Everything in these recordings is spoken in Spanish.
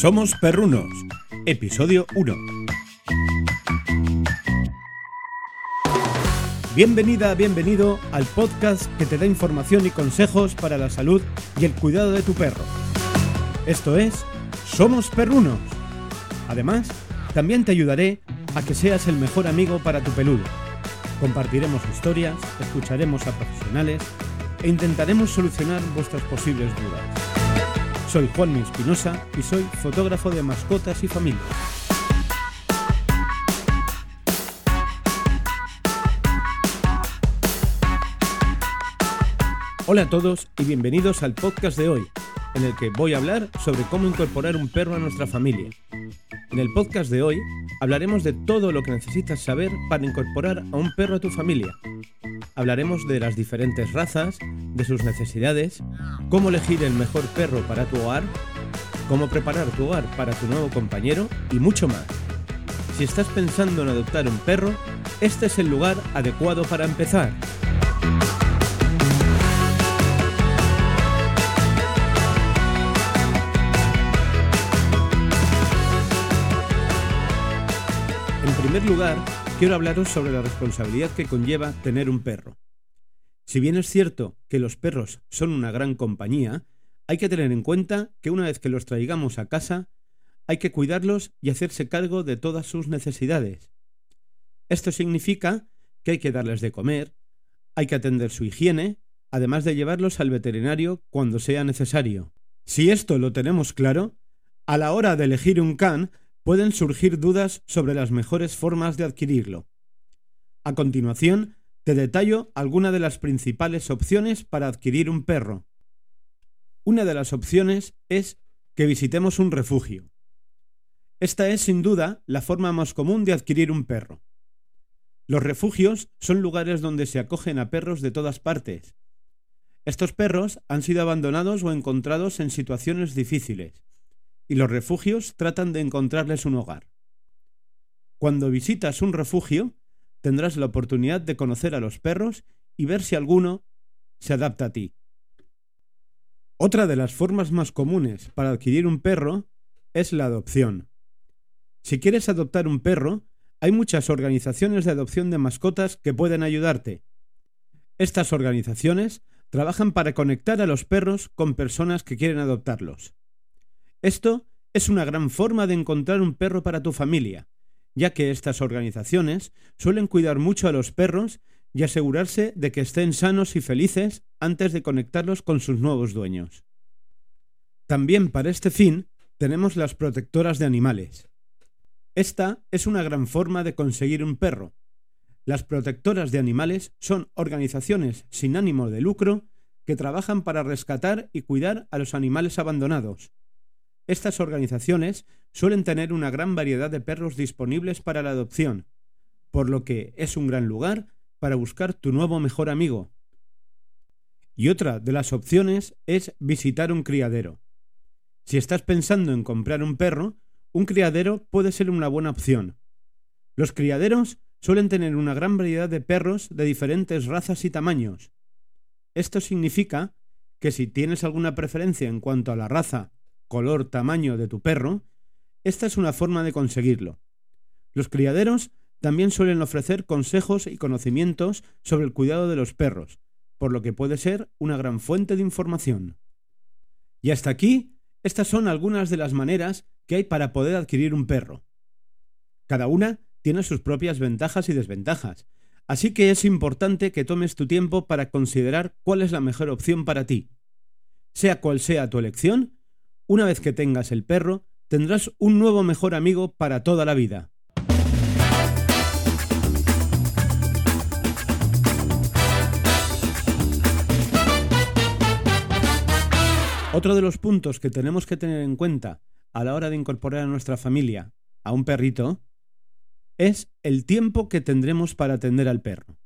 Somos Perrunos, episodio 1. Bienvenida, bienvenido al podcast que te da información y consejos para la salud y el cuidado de tu perro. Esto es Somos Perrunos. Además, también te ayudaré a que seas el mejor amigo para tu peludo. Compartiremos historias, escucharemos a profesionales e intentaremos solucionar vuestras posibles dudas. Soy Juan Espinosa y soy fotógrafo de mascotas y familias. Hola a todos y bienvenidos al podcast de hoy, en el que voy a hablar sobre cómo incorporar un perro a nuestra familia. En el podcast de hoy hablaremos de todo lo que necesitas saber para incorporar a un perro a tu familia. Hablaremos de las diferentes razas, de sus necesidades, cómo elegir el mejor perro para tu hogar, cómo preparar tu hogar para tu nuevo compañero y mucho más. Si estás pensando en adoptar un perro, este es el lugar adecuado para empezar. Primer lugar, quiero hablaros sobre la responsabilidad que conlleva tener un perro. Si bien es cierto que los perros son una gran compañía, hay que tener en cuenta que una vez que los traigamos a casa, hay que cuidarlos y hacerse cargo de todas sus necesidades. Esto significa que hay que darles de comer, hay que atender su higiene, además de llevarlos al veterinario cuando sea necesario. Si esto lo tenemos claro, a la hora de elegir un can pueden surgir dudas sobre las mejores formas de adquirirlo. A continuación, te detallo algunas de las principales opciones para adquirir un perro. Una de las opciones es que visitemos un refugio. Esta es sin duda la forma más común de adquirir un perro. Los refugios son lugares donde se acogen a perros de todas partes. Estos perros han sido abandonados o encontrados en situaciones difíciles, y los refugios tratan de encontrarles un hogar. Cuando visitas un refugio, tendrás la oportunidad de conocer a los perros y ver si alguno se adapta a ti. Otra de las formas más comunes para adquirir un perro es la adopción. Si quieres adoptar un perro, hay muchas organizaciones de adopción de mascotas que pueden ayudarte. Estas organizaciones trabajan para conectar a los perros con personas que quieren adoptarlos. Esto es una gran forma de encontrar un perro para tu familia, ya que estas organizaciones suelen cuidar mucho a los perros y asegurarse de que estén sanos y felices antes de conectarlos con sus nuevos dueños. También para este fin tenemos las protectoras de animales. Esta es una gran forma de conseguir un perro. Las protectoras de animales son organizaciones sin ánimo de lucro que trabajan para rescatar y cuidar a los animales abandonados, estas organizaciones suelen tener una gran variedad de perros disponibles para la adopción, por lo que es un gran lugar para buscar tu nuevo mejor amigo. Y otra de las opciones es visitar un criadero. Si estás pensando en comprar un perro, un criadero puede ser una buena opción. Los criaderos suelen tener una gran variedad de perros de diferentes razas y tamaños. Esto significa que si tienes alguna preferencia en cuanto a la raza color, tamaño de tu perro, esta es una forma de conseguirlo. Los criaderos también suelen ofrecer consejos y conocimientos sobre el cuidado de los perros, por lo que puede ser una gran fuente de información. Y hasta aquí, estas son algunas de las maneras que hay para poder adquirir un perro. Cada una tiene sus propias ventajas y desventajas, así que es importante que tomes tu tiempo para considerar cuál es la mejor opción para ti. Sea cual sea tu elección, una vez que tengas el perro, tendrás un nuevo mejor amigo para toda la vida. Otro de los puntos que tenemos que tener en cuenta a la hora de incorporar a nuestra familia a un perrito es el tiempo que tendremos para atender al perro.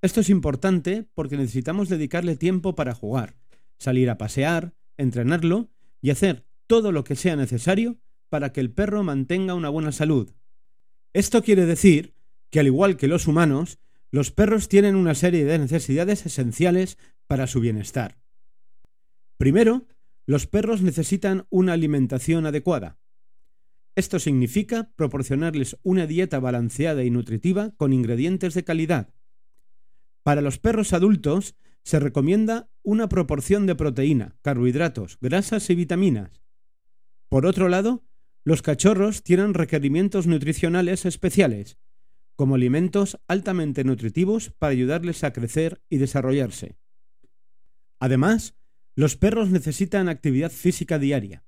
Esto es importante porque necesitamos dedicarle tiempo para jugar, salir a pasear, entrenarlo y hacer todo lo que sea necesario para que el perro mantenga una buena salud. Esto quiere decir que, al igual que los humanos, Los perros tienen una serie de necesidades esenciales para su bienestar. Primero, los perros necesitan una alimentación adecuada. Esto significa proporcionarles una dieta balanceada y nutritiva con ingredientes de calidad. Para los perros adultos se recomienda una proporción de proteína, carbohidratos, grasas y vitaminas. Por otro lado, los cachorros tienen requerimientos nutricionales especiales, como alimentos altamente nutritivos para ayudarles a crecer y desarrollarse. Además, los perros necesitan actividad física diaria.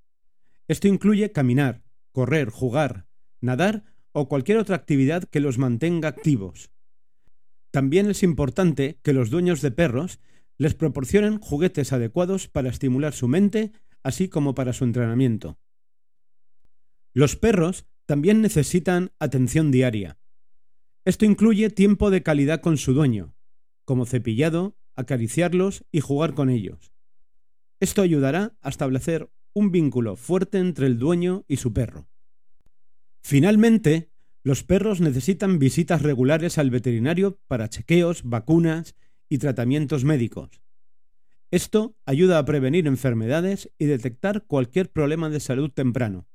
Esto incluye caminar, correr, jugar, nadar o cualquier otra actividad que los mantenga activos. También es importante que los dueños de perros les proporcionen juguetes adecuados para estimular su mente, así como para su entrenamiento. Los perros también necesitan atención diaria. Esto incluye tiempo de calidad con su dueño, como cepillado, acariciarlos y jugar con ellos. Esto ayudará a establecer un vínculo fuerte entre el dueño y su perro. Finalmente, los perros necesitan visitas regulares al veterinario para chequeos, vacunas y tratamientos médicos. Esto ayuda a prevenir enfermedades y detectar cualquier problema de salud temprano.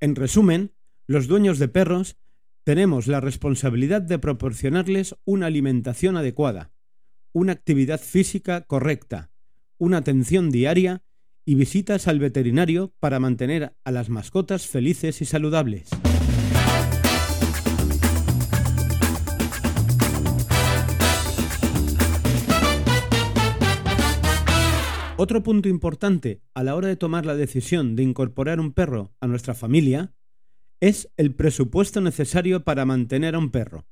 En resumen, los dueños de perros tenemos la responsabilidad de proporcionarles una alimentación adecuada, una actividad física correcta, una atención diaria y visitas al veterinario para mantener a las mascotas felices y saludables. Otro punto importante a la hora de tomar la decisión de incorporar un perro a nuestra familia es el presupuesto necesario para mantener a un perro.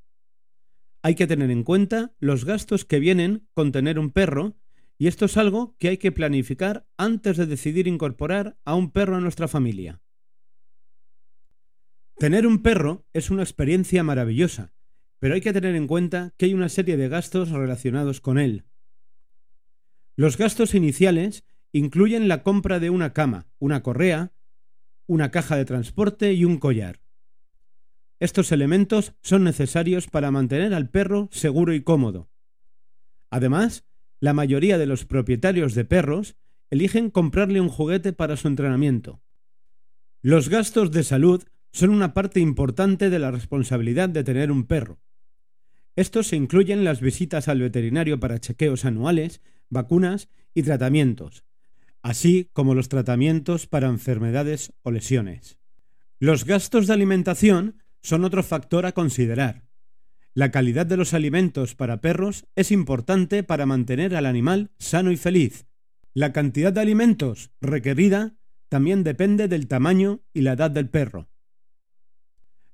Hay que tener en cuenta los gastos que vienen con tener un perro y esto es algo que hay que planificar antes de decidir incorporar a un perro a nuestra familia. Tener un perro es una experiencia maravillosa, pero hay que tener en cuenta que hay una serie de gastos relacionados con él. Los gastos iniciales incluyen la compra de una cama, una correa, una caja de transporte y un collar. Estos elementos son necesarios para mantener al perro seguro y cómodo. Además, la mayoría de los propietarios de perros eligen comprarle un juguete para su entrenamiento. Los gastos de salud son una parte importante de la responsabilidad de tener un perro. Estos incluyen las visitas al veterinario para chequeos anuales, vacunas y tratamientos, así como los tratamientos para enfermedades o lesiones. Los gastos de alimentación son otro factor a considerar. La calidad de los alimentos para perros es importante para mantener al animal sano y feliz. La cantidad de alimentos requerida también depende del tamaño y la edad del perro.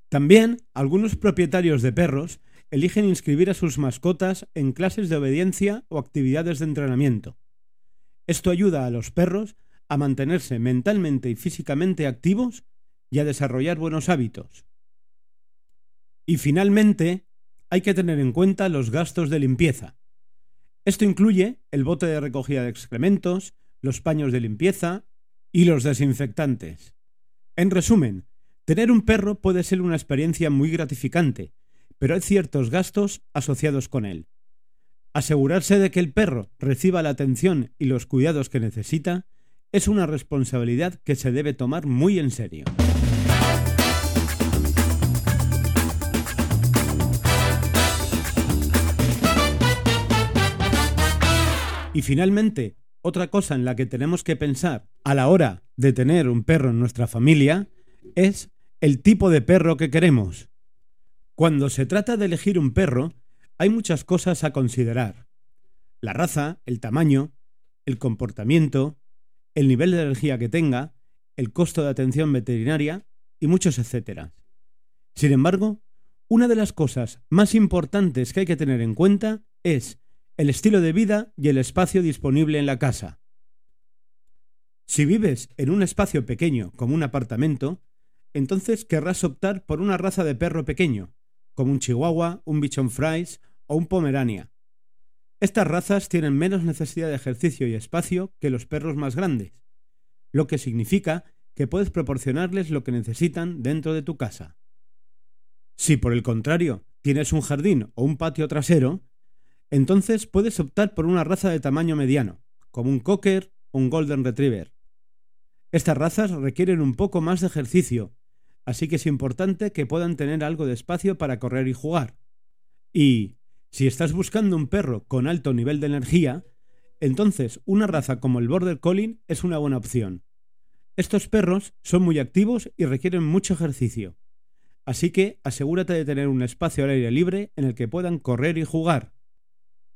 También algunos propietarios de perros eligen inscribir a sus mascotas en clases de obediencia o actividades de entrenamiento. Esto ayuda a los perros a mantenerse mentalmente y físicamente activos y a desarrollar buenos hábitos. Y finalmente, hay que tener en cuenta los gastos de limpieza. Esto incluye el bote de recogida de excrementos, los paños de limpieza y los desinfectantes. En resumen, tener un perro puede ser una experiencia muy gratificante, pero hay ciertos gastos asociados con él. Asegurarse de que el perro reciba la atención y los cuidados que necesita es una responsabilidad que se debe tomar muy en serio. Y finalmente, otra cosa en la que tenemos que pensar a la hora de tener un perro en nuestra familia es el tipo de perro que queremos. Cuando se trata de elegir un perro, hay muchas cosas a considerar. La raza, el tamaño, el comportamiento, el nivel de energía que tenga, el costo de atención veterinaria y muchos etcétera. Sin embargo, una de las cosas más importantes que hay que tener en cuenta es el estilo de vida y el espacio disponible en la casa. Si vives en un espacio pequeño como un apartamento, entonces querrás optar por una raza de perro pequeño, como un chihuahua, un bichon frise o un pomerania. Estas razas tienen menos necesidad de ejercicio y espacio que los perros más grandes, lo que significa que puedes proporcionarles lo que necesitan dentro de tu casa. Si por el contrario tienes un jardín o un patio trasero, entonces puedes optar por una raza de tamaño mediano, como un cocker o un golden retriever. Estas razas requieren un poco más de ejercicio, así que es importante que puedan tener algo de espacio para correr y jugar. Y, si estás buscando un perro con alto nivel de energía, entonces una raza como el Border Collie es una buena opción. Estos perros son muy activos y requieren mucho ejercicio. Así que asegúrate de tener un espacio al aire libre en el que puedan correr y jugar.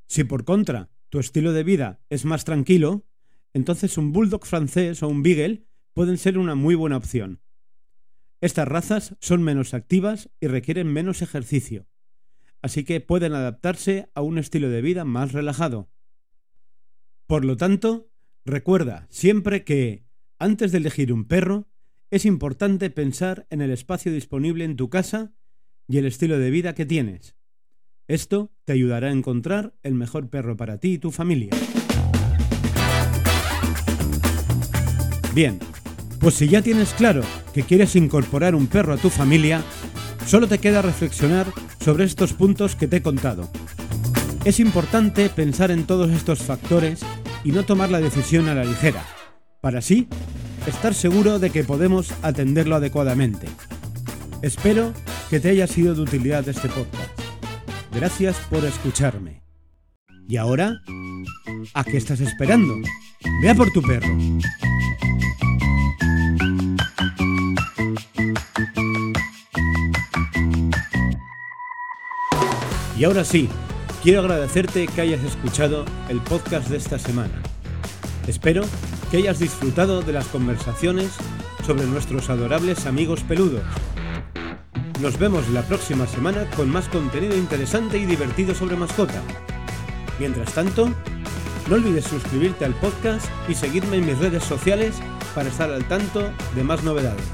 Si por contra tu estilo de vida es más tranquilo, entonces un bulldog francés o un beagle pueden ser una muy buena opción. Estas razas son menos activas y requieren menos ejercicio, así que pueden adaptarse a un estilo de vida más relajado. Por lo tanto, recuerda siempre que, antes de elegir un perro, es importante pensar en el espacio disponible en tu casa y el estilo de vida que tienes. Esto te ayudará a encontrar el mejor perro para ti y tu familia. Bien, pues si ya tienes claro que quieres incorporar un perro a tu familia, solo te queda reflexionar sobre estos puntos que te he contado. Es importante pensar en todos estos factores y no tomar la decisión a la ligera, para así estar seguro de que podemos atenderlo adecuadamente. Espero que te haya sido de utilidad este podcast. Gracias por escucharme. ¿Y ahora? ¿A qué estás esperando? Vea por tu perro. Y ahora sí, quiero agradecerte que hayas escuchado el podcast de esta semana. Espero que hayas disfrutado de las conversaciones sobre nuestros adorables amigos peludos. Nos vemos la próxima semana con más contenido interesante y divertido sobre mascota. Mientras tanto, no olvides suscribirte al podcast y seguirme en mis redes sociales para estar al tanto de más novedades.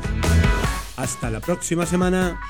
Hasta la próxima semana.